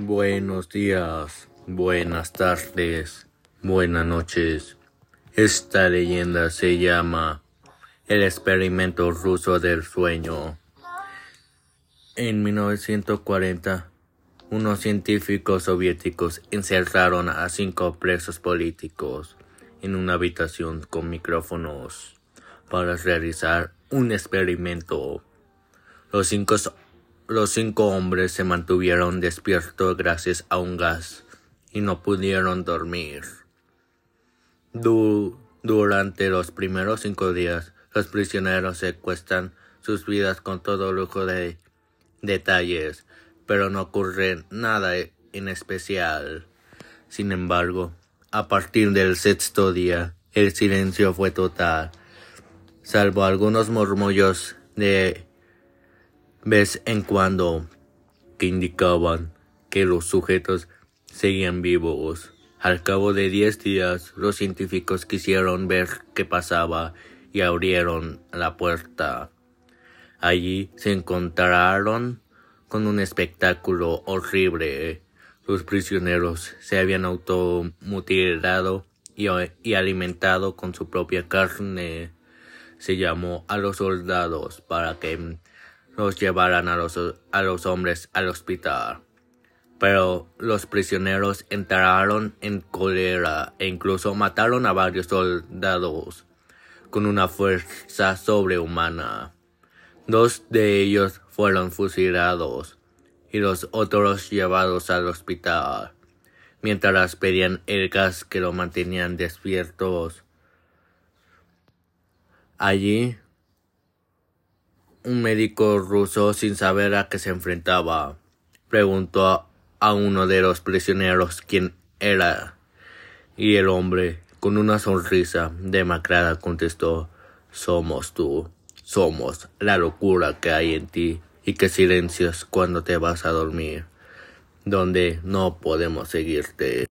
Buenos días, buenas tardes, buenas noches. Esta leyenda se llama El experimento ruso del sueño. En 1940, unos científicos soviéticos encerraron a cinco presos políticos en una habitación con micrófonos para realizar un experimento. Los cinco los cinco hombres se mantuvieron despiertos gracias a un gas y no pudieron dormir. durante los primeros cinco días, los prisioneros secuestran sus vidas con todo lujo de detalles, pero no ocurre nada en especial. Sin embargo, a partir del sexto día, el silencio fue total, salvo algunos murmullos de vez en cuando que indicaban que los sujetos seguían vivos. Al cabo de diez días, los científicos quisieron ver qué pasaba y abrieron la puerta. Allí se encontraron con un espectáculo horrible. Los prisioneros se habían automutilado y, y alimentado con su propia carne. Se llamó a los soldados para que los llevaran a los, a los hombres al hospital. Pero los prisioneros entraron en cólera e incluso mataron a varios soldados con una fuerza sobrehumana. Dos de ellos fueron fusilados y los otros llevados al hospital, mientras pedían el gas que lo mantenían despiertos. Allí un médico ruso, sin saber a qué se enfrentaba, preguntó a uno de los prisioneros quién era, y el hombre, con una sonrisa demacrada, contestó Somos tú, somos la locura que hay en ti y que silencias cuando te vas a dormir, donde no podemos seguirte.